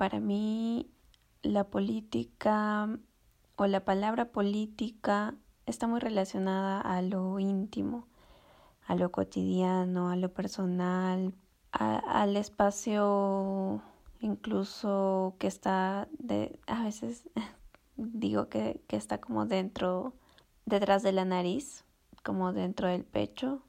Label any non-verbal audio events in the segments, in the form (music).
Para mí la política o la palabra política está muy relacionada a lo íntimo, a lo cotidiano, a lo personal, al espacio incluso que está de a veces (laughs) digo que, que está como dentro detrás de la nariz como dentro del pecho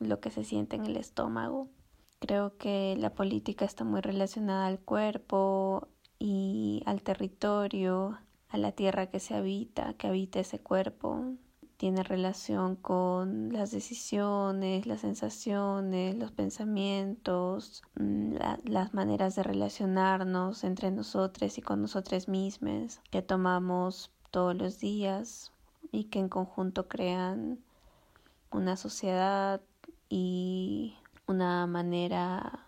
lo que se siente en el estómago creo que la política está muy relacionada al cuerpo y al territorio a la tierra que se habita que habita ese cuerpo. Tiene relación con las decisiones, las sensaciones, los pensamientos, mm, las maneras de relacionarnos entre nosotros y con nosotros mismos que tomamos todos los días y que en conjunto crean una sociedad y una manera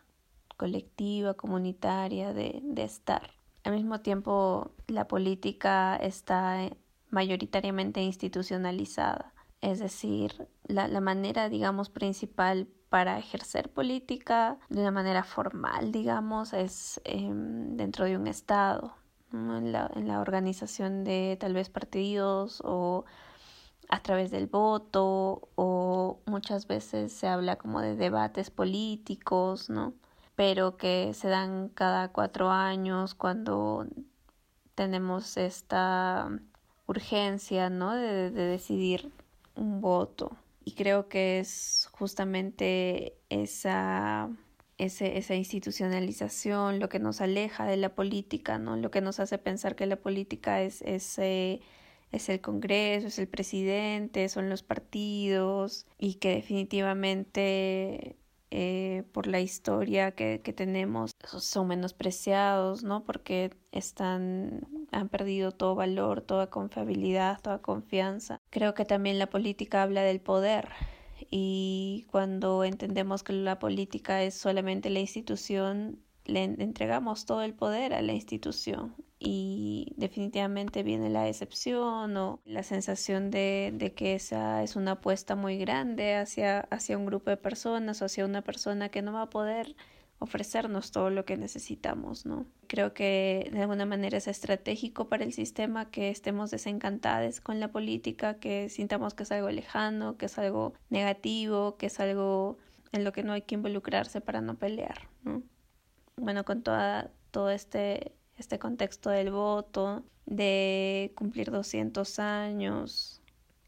colectiva, comunitaria de, de estar. Al mismo tiempo, la política está mayoritariamente institucionalizada. Es decir, la, la manera, digamos, principal para ejercer política de una manera formal, digamos, es em, dentro de un Estado, en, la, en la organización de tal vez partidos o a través del voto o muchas veces se habla como de debates políticos, ¿no? Pero que se dan cada cuatro años cuando tenemos esta urgencia, ¿no? De, de decidir un voto. Y creo que es justamente esa, ese, esa institucionalización lo que nos aleja de la política, ¿no? Lo que nos hace pensar que la política es, es, es el Congreso, es el presidente, son los partidos y que definitivamente eh, por la historia que, que tenemos son menospreciados, ¿no? Porque están, han perdido todo valor, toda confiabilidad, toda confianza. Creo que también la política habla del poder y cuando entendemos que la política es solamente la institución, le entregamos todo el poder a la institución y definitivamente viene la excepción o la sensación de, de, que esa es una apuesta muy grande hacia, hacia un grupo de personas o hacia una persona que no va a poder ofrecernos todo lo que necesitamos, ¿no? Creo que de alguna manera es estratégico para el sistema que estemos desencantados con la política, que sintamos que es algo lejano, que es algo negativo, que es algo en lo que no hay que involucrarse para no pelear, ¿no? Bueno, con toda, todo este este contexto del voto, de cumplir 200 años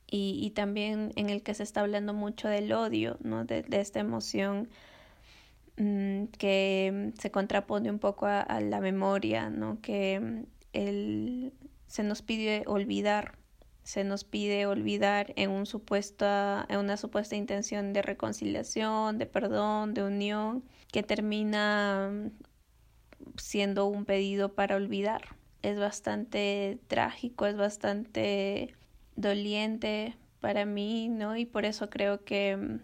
y, y, también en el que se está hablando mucho del odio, ¿no? de, de esta emoción mmm, que se contrapone un poco a, la memoria, ¿no? que el, se nos pide olvidar se nos pide olvidar en, un supuesta, en una supuesta intención de reconciliación, de perdón, de unión, que termina siendo un pedido para olvidar. Es bastante trágico, es bastante doliente para mí, ¿no? Y por eso creo que,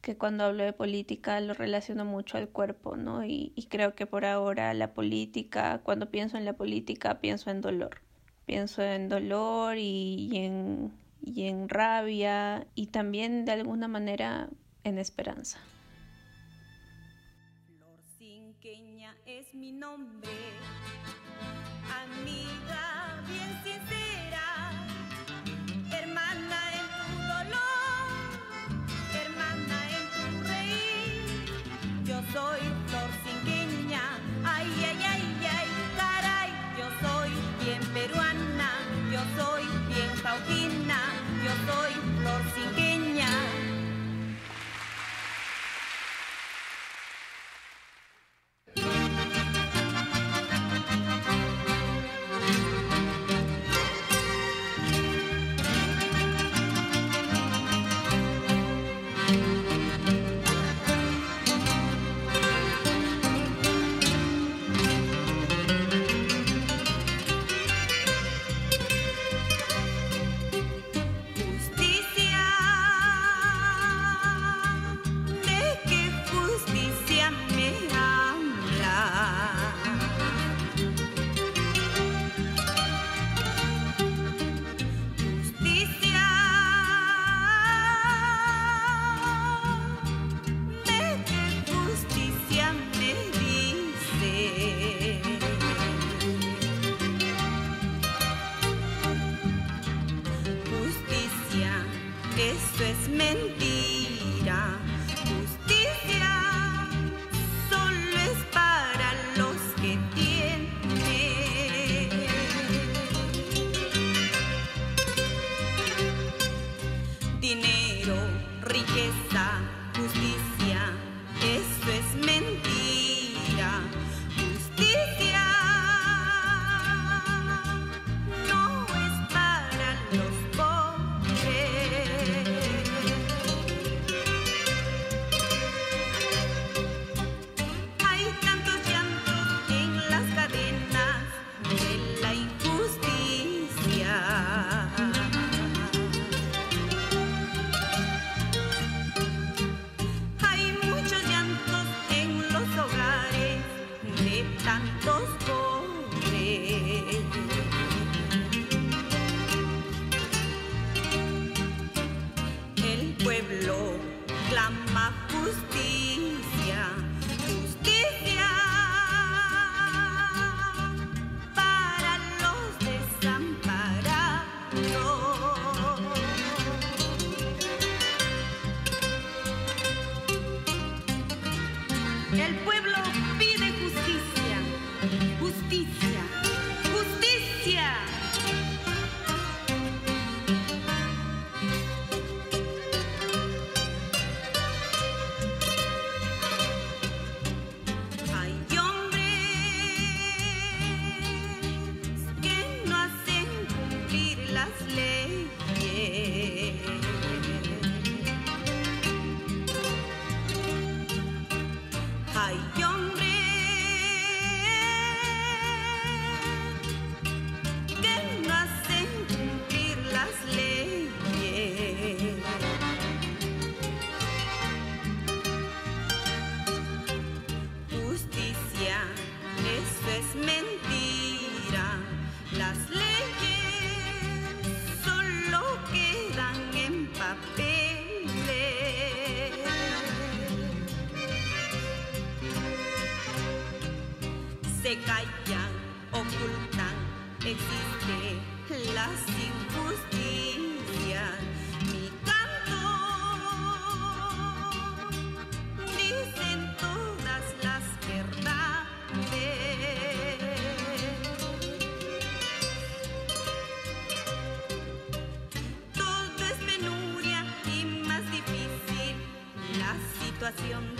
que cuando hablo de política lo relaciono mucho al cuerpo, ¿no? Y, y creo que por ahora la política, cuando pienso en la política, pienso en dolor. Pienso en dolor y, y en, y en rabia y también de alguna manera en esperanza. Mi nombre, amiga bien sincera, hermana en tu dolor, hermana en tu reír. Yo soy mentira. El pueblo pide justicia, justicia, canción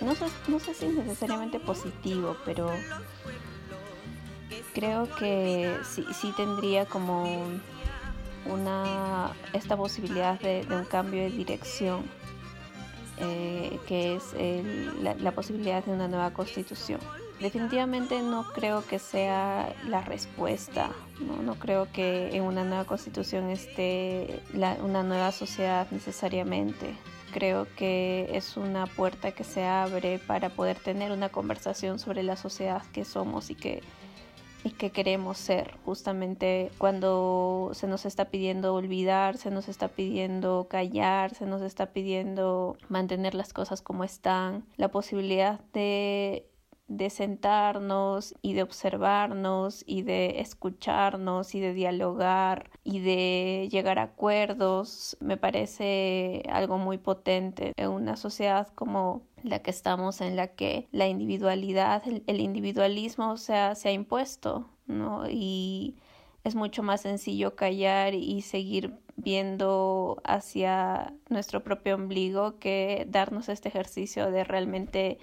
No sé, no sé si es necesariamente positivo, pero creo que sí, sí tendría como una esta posibilidad de, un cambio de dirección, eh, que es el- la, la posibilidad de una nueva constitución. Definitivamente no creo que sea la respuesta, no, no creo que en una nueva constitución esté la- una nueva sociedad necesariamente. Creo que es una puerta que se abre para poder tener una conversación sobre la sociedad que somos y que y que queremos ser. Justamente cuando se nos está pidiendo olvidar, se nos está pidiendo callar, se nos está pidiendo mantener las cosas como están, la posibilidad de de sentarnos y de observarnos y de escucharnos y de dialogar y de llegar a acuerdos me parece algo muy potente en una sociedad como la que estamos en la que la individualidad el, el individualismo o sea, se ha impuesto no y es mucho más sencillo callar y seguir viendo hacia nuestro propio ombligo que darnos este ejercicio de realmente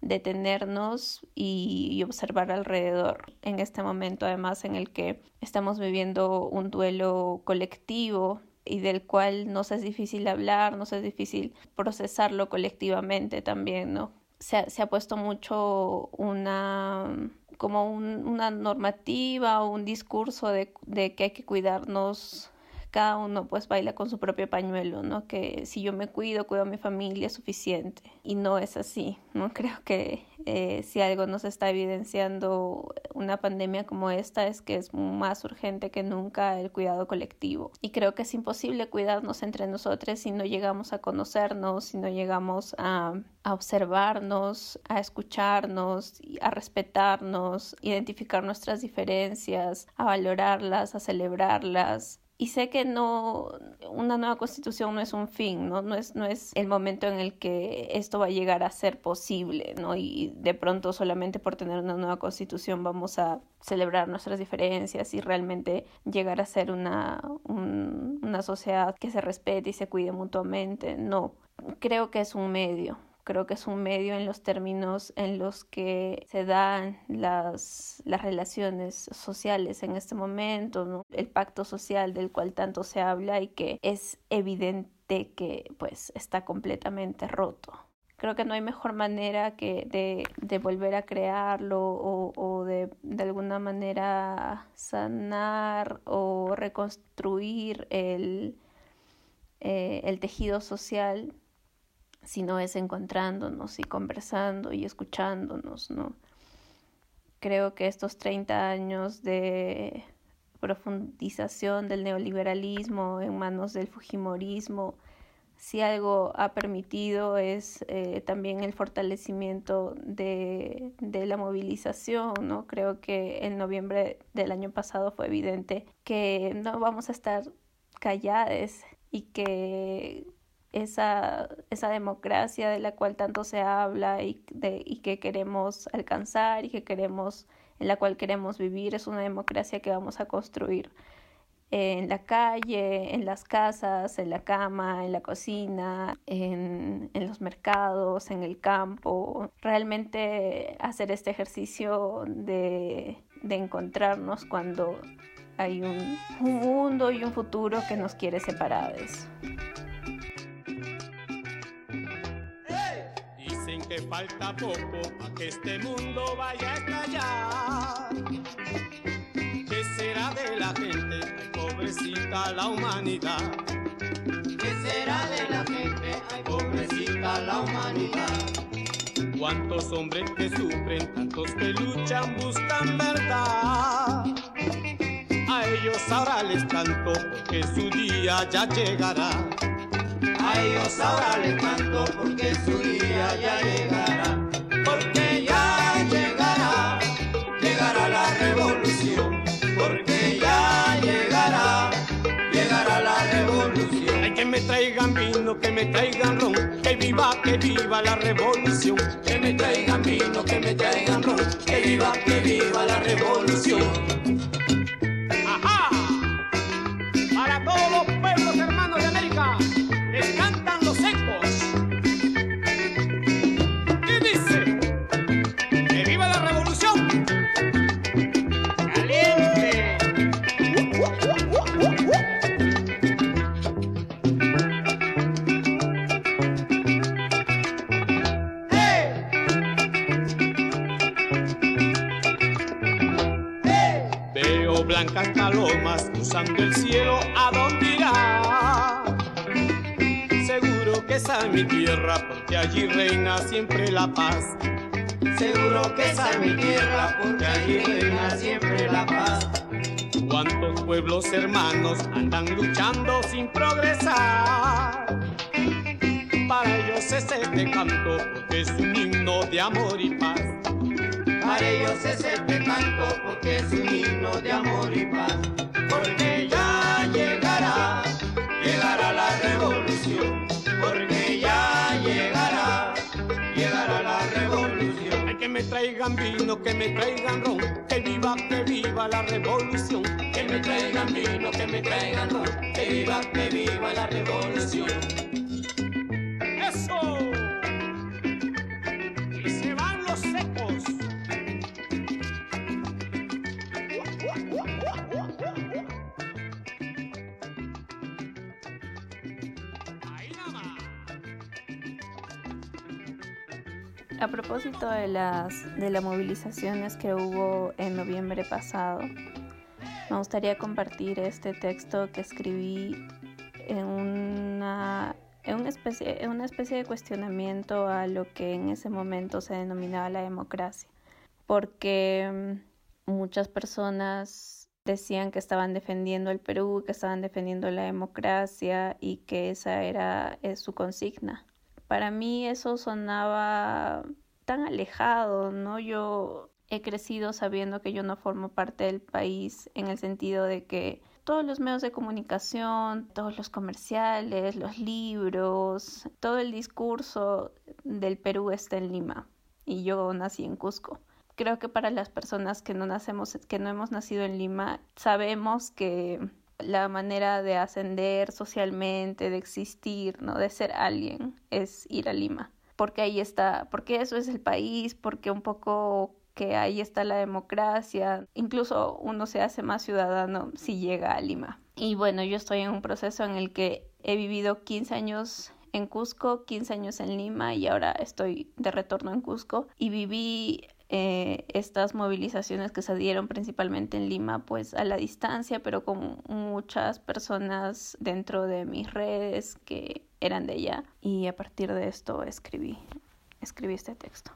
detenernos y, observar alrededor en este momento además en el que estamos viviendo un duelo colectivo y del cual nos es difícil hablar, nos es difícil procesarlo colectivamente también, ¿no? Se ha, se ha puesto mucho una como un, una normativa o un discurso de, de que hay que cuidarnos cada uno pues baila con su propio pañuelo, ¿no? Que si yo me cuido, cuido a mi familia es suficiente. Y no es así, ¿no? (laughs) Creo que eh, si algo nos está evidenciando una pandemia como esta es que es más urgente que nunca el cuidado colectivo. Y creo que es imposible cuidarnos entre nosotros si no llegamos a conocernos, si no llegamos a, a observarnos, a escucharnos, a respetarnos, identificar nuestras diferencias, a valorarlas, a celebrarlas, y sé que no una nueva constitución no es un fin, ¿no? No es, no es el momento en el que esto va a llegar a ser posible, ¿no? Y de pronto solamente por tener una nueva constitución vamos a celebrar nuestras diferencias y realmente llegar a ser una, un, una sociedad que se respete y se cuide mutuamente. No, creo que es un medio. Creo que es un medio en los términos en los que se dan las, las relaciones sociales en este momento, el pacto social del cual tanto se habla y que es evidente que pues está completamente roto. Creo que no hay mejor manera que de, de volver a crearlo o, o de, de alguna manera sanar o reconstruir el, eh, el tejido social si no es encontrándonos y conversando y escuchándonos, ¿no? Creo que estos 30 años de profundización del neoliberalismo en manos del fujimorismo, si algo ha permitido es eh, también el fortalecimiento de, de, la movilización, ¿no? Creo que en noviembre del año pasado fue evidente que no vamos a estar calladas y que esa, esa democracia de la cual tanto se habla y, de, y que queremos alcanzar y que queremos, en la cual queremos vivir, es una democracia que vamos a construir en la calle, en las casas, en la cama, en la cocina, en, en los mercados, en el campo. Realmente hacer este ejercicio de, de encontrarnos cuando hay un, un mundo y un futuro que nos quiere separados. Que falta poco para que este mundo vaya a estallar. ¿Qué será de la gente? Ay, pobrecita la humanidad. ¿Qué será de la gente? Ay, pobrecita la humanidad. Cuántos hombres que sufren, tantos que luchan, buscan verdad. A ellos ahora les canto porque su día ya llegará. A ellos ahora les canto porque su día ya llegará. Porque ya llegará, llegará la revolución. Porque ya llegará, llegará la revolución. Hay que me traigan vino, que me traigan ron, que viva, que viva la revolución. Que me traigan vino, que me traigan ron, que viva, que viva la revolución. Palomas cruzando el cielo, ¿a dónde irá? Seguro que esa es mi tierra, porque allí reina siempre la paz. Seguro que esa es mi tierra, porque allí reina siempre la paz. Cuántos pueblos hermanos andan luchando sin progresar. Para ellos es este canto, porque es un himno de amor y paz. Para ellos es este canto, porque es un himno de amor y paz. Porque ya llegará, llegará la revolución. Porque ya llegará, llegará la revolución. Que me traigan vino, que me traigan ron, que viva, que viva la revolución. Que me traigan vino, que me traigan ron, que viva, que viva la revolución. A propósito de las, de las movilizaciones que hubo en noviembre pasado, me gustaría compartir este texto que escribí en una, en una, especie, en una especie de cuestionamiento a lo que en ese momento se denominaba la democracia, porque mm, muchas personas decían que estaban defendiendo el Perú, que estaban defendiendo la democracia y que esa era su consigna. Para mí eso sonaba tan alejado, ¿no? Yo he crecido sabiendo que yo no formo parte del país en el sentido de que todos los medios de comunicación, todos los comerciales, los libros, todo el discurso del Perú está en Lima y yo nací en Cusco. Creo que para las personas que no nacemos, que no hemos nacido en Lima, sabemos que la manera de ascender socialmente, de existir, ¿no? de ser alguien, es ir a Lima. porque ahí está, porque eso es el país, porque un poco que ahí está la democracia, incluso uno se hace más ciudadano si llega a Lima. Y bueno, yo estoy en un proceso en el que he vivido 15 años en Cusco, 15 años en Lima y ahora estoy de retorno en Cusco y viví eh, estas movilizaciones que se dieron principalmente en Lima pues a la distancia pero con muchas personas dentro de mis redes que eran de allá. Y a partir de esto escribí escribí este texto.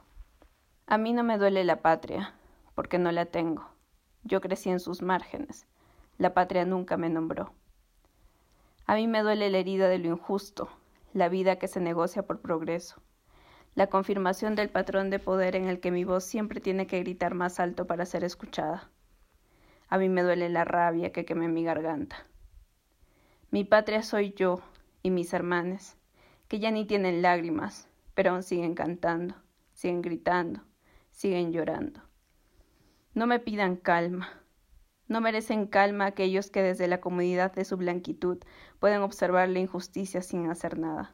A mí no me duele la patria porque no la tengo. Yo crecí en sus márgenes. La patria nunca me nombró. A mí me duele la herida de lo injusto la vida que se negocia por progreso, la confirmación del patrón de poder en el que mi voz siempre tiene que gritar más alto para ser escuchada. A mí me duele la rabia que queme mi garganta. Mi patria soy yo y mis hermanos, que ya ni tienen lágrimas, pero aún siguen cantando, siguen gritando, siguen llorando. No me pidan calma. No merecen calma aquellos que desde la comodidad de su blanquitud pueden observar la injusticia sin hacer nada.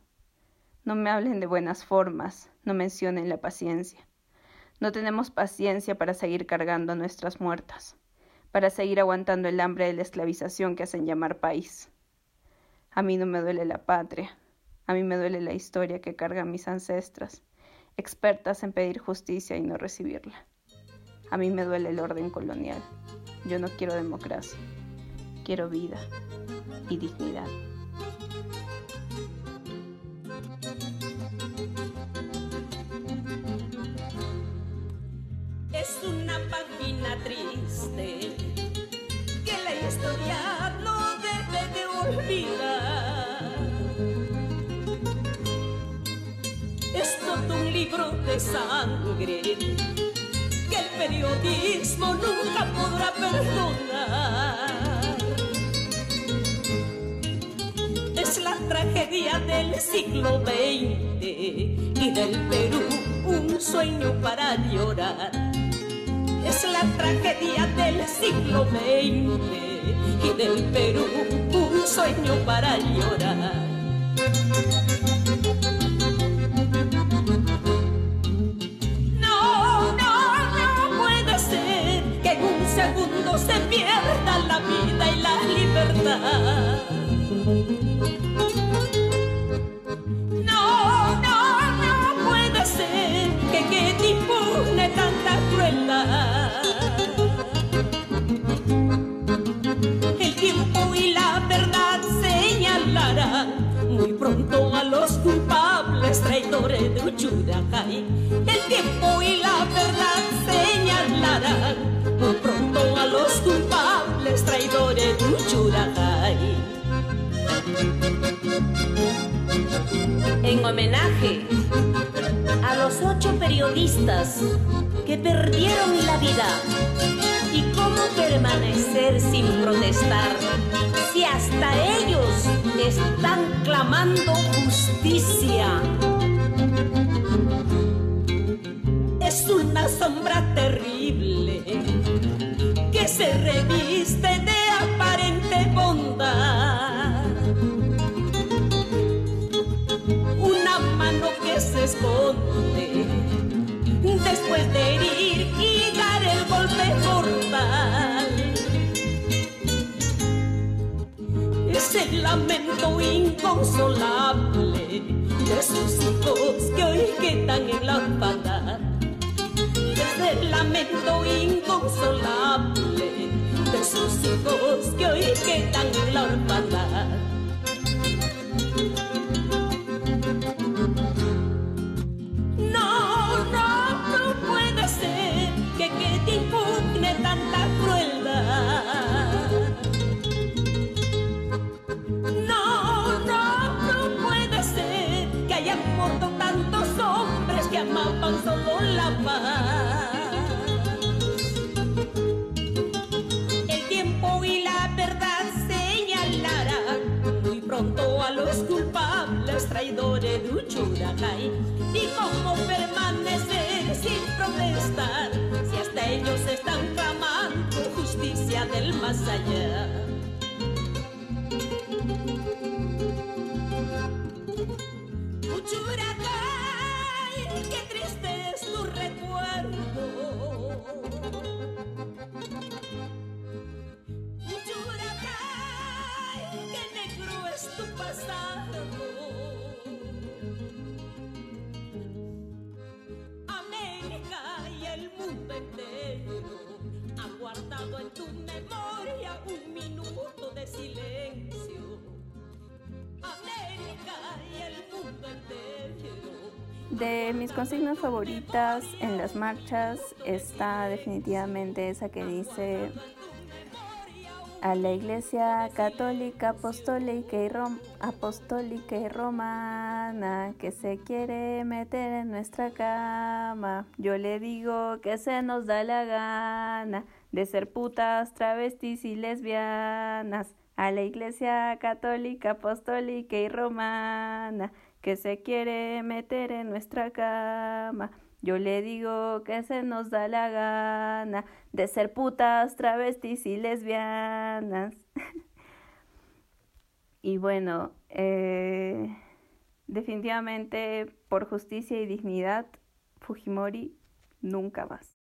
No me hablen de buenas formas, no mencionen la paciencia. No tenemos paciencia para seguir cargando nuestras muertas, para seguir aguantando el hambre de la esclavización que hacen llamar país. A mí no me duele la patria, a mí me duele la historia que cargan mis ancestras, expertas en pedir justicia y no recibirla. A mí me duele el orden colonial. Yo no quiero democracia, quiero vida y dignidad. Sangre que el periodismo nunca podrá perdonar. Es la tragedia del siglo XX y del Perú un sueño para llorar. Es la tragedia del siglo XX y del Perú un sueño para llorar. Y la libertad. No, no, no puede ser que quede impune tanta crueldad. El tiempo y la verdad señalarán muy pronto a los culpables traidores de Uchuracay. El tiempo y la En homenaje a los ocho periodistas que perdieron la vida y cómo permanecer sin protestar si hasta ellos están clamando justicia. Es una sombra terrible que se reviste de esconde después de herir y dar el golpe mortal. Es el lamento inconsolable de sus hijos que hoy quedan en la. Es el lamento inconsolable de sus hijos que hoy quedan en la orfandad. Solo la paz. El tiempo y la verdad señalarán muy pronto a los culpables traidores de Uchuracay. Y cómo permanecer sin protestar si hasta ellos están clamando justicia del más allá. América y el mundo entero ha guardado en tu memoria un minuto de silencio. América y el mundo entero. De mis consignas favoritas en las marchas está definitivamente esa que dice a la Iglesia Católica Apostólica y, Apostólica y Romana que se quiere meter en nuestra cama. Yo le digo que se nos da la gana de ser putas, travestis y lesbianas. A la Iglesia Católica Apostólica y Romana que se quiere meter en nuestra cama. Yo le digo que se nos da la gana de ser putas, travestis y lesbianas. (laughs) y bueno, eh, definitivamente por justicia y dignidad, Fujimori nunca más.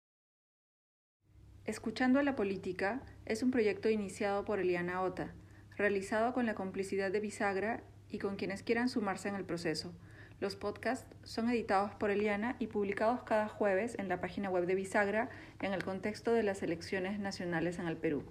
Escuchando a la política es un proyecto iniciado por Eliana Ota, realizado con la complicidad de Bisagra y con quienes quieran sumarse en el proceso. Los podcasts son editados por Eliana y publicados cada jueves en la página web de Bisagra en el contexto de las elecciones nacionales en el Perú.